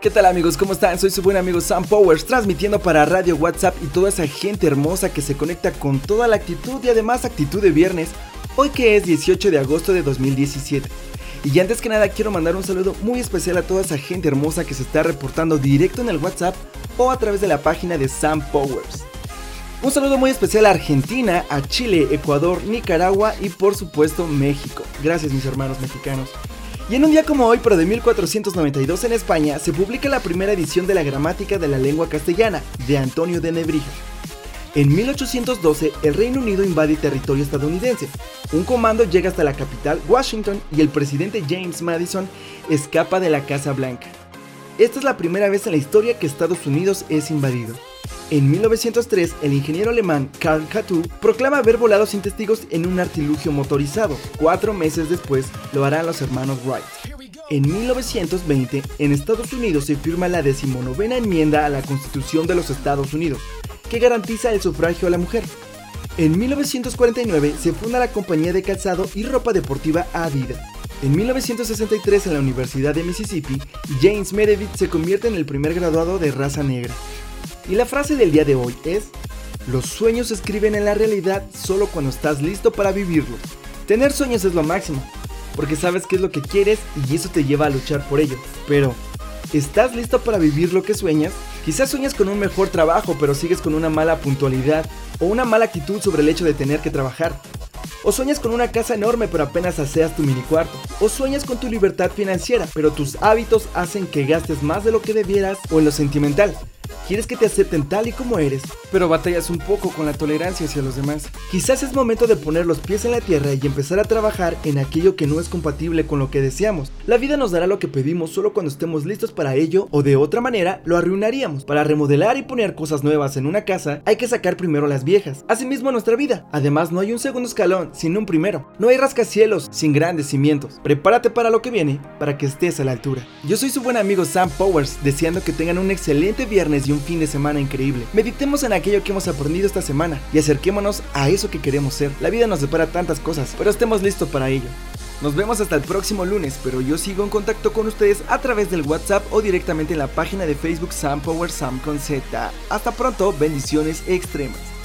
¿Qué tal amigos? ¿Cómo están? Soy su buen amigo Sam Powers, transmitiendo para Radio WhatsApp y toda esa gente hermosa que se conecta con toda la actitud y además actitud de viernes, hoy que es 18 de agosto de 2017. Y antes que nada quiero mandar un saludo muy especial a toda esa gente hermosa que se está reportando directo en el WhatsApp o a través de la página de Sam Powers. Un saludo muy especial a Argentina, a Chile, Ecuador, Nicaragua y por supuesto México. Gracias mis hermanos mexicanos. Y en un día como hoy, pero de 1492 en España, se publica la primera edición de la Gramática de la Lengua Castellana, de Antonio de Nebrija. En 1812, el Reino Unido invade territorio estadounidense. Un comando llega hasta la capital, Washington, y el presidente James Madison escapa de la Casa Blanca. Esta es la primera vez en la historia que Estados Unidos es invadido. En 1903, el ingeniero alemán Karl Kattu proclama haber volado sin testigos en un artilugio motorizado. Cuatro meses después, lo harán los hermanos Wright. En 1920, en Estados Unidos se firma la decimonovena enmienda a la Constitución de los Estados Unidos, que garantiza el sufragio a la mujer. En 1949 se funda la compañía de calzado y ropa deportiva Adidas. En 1963 en la Universidad de Mississippi, James Meredith se convierte en el primer graduado de raza negra. Y la frase del día de hoy es, los sueños se escriben en la realidad solo cuando estás listo para vivirlos. Tener sueños es lo máximo, porque sabes qué es lo que quieres y eso te lleva a luchar por ello. Pero, ¿estás listo para vivir lo que sueñas? Quizás sueñas con un mejor trabajo, pero sigues con una mala puntualidad o una mala actitud sobre el hecho de tener que trabajar. O sueñas con una casa enorme pero apenas aseas tu mini cuarto. O sueñas con tu libertad financiera, pero tus hábitos hacen que gastes más de lo que debieras o en lo sentimental. Quieres que te acepten tal y como eres, pero batallas un poco con la tolerancia hacia los demás. Quizás es momento de poner los pies en la tierra y empezar a trabajar en aquello que no es compatible con lo que deseamos. La vida nos dará lo que pedimos solo cuando estemos listos para ello o de otra manera lo arruinaríamos. Para remodelar y poner cosas nuevas en una casa hay que sacar primero las viejas. Asimismo nuestra vida. Además no hay un segundo escalón sin un primero. No hay rascacielos sin grandes cimientos. Prepárate para lo que viene para que estés a la altura. Yo soy su buen amigo Sam Powers, deseando que tengan un excelente viernes y un fin de semana increíble. Meditemos en aquello que hemos aprendido esta semana y acerquémonos a eso que queremos ser. La vida nos depara tantas cosas, pero estemos listos para ello. Nos vemos hasta el próximo lunes, pero yo sigo en contacto con ustedes a través del WhatsApp o directamente en la página de Facebook Sam Power Sam con Z. Hasta pronto, bendiciones extremas.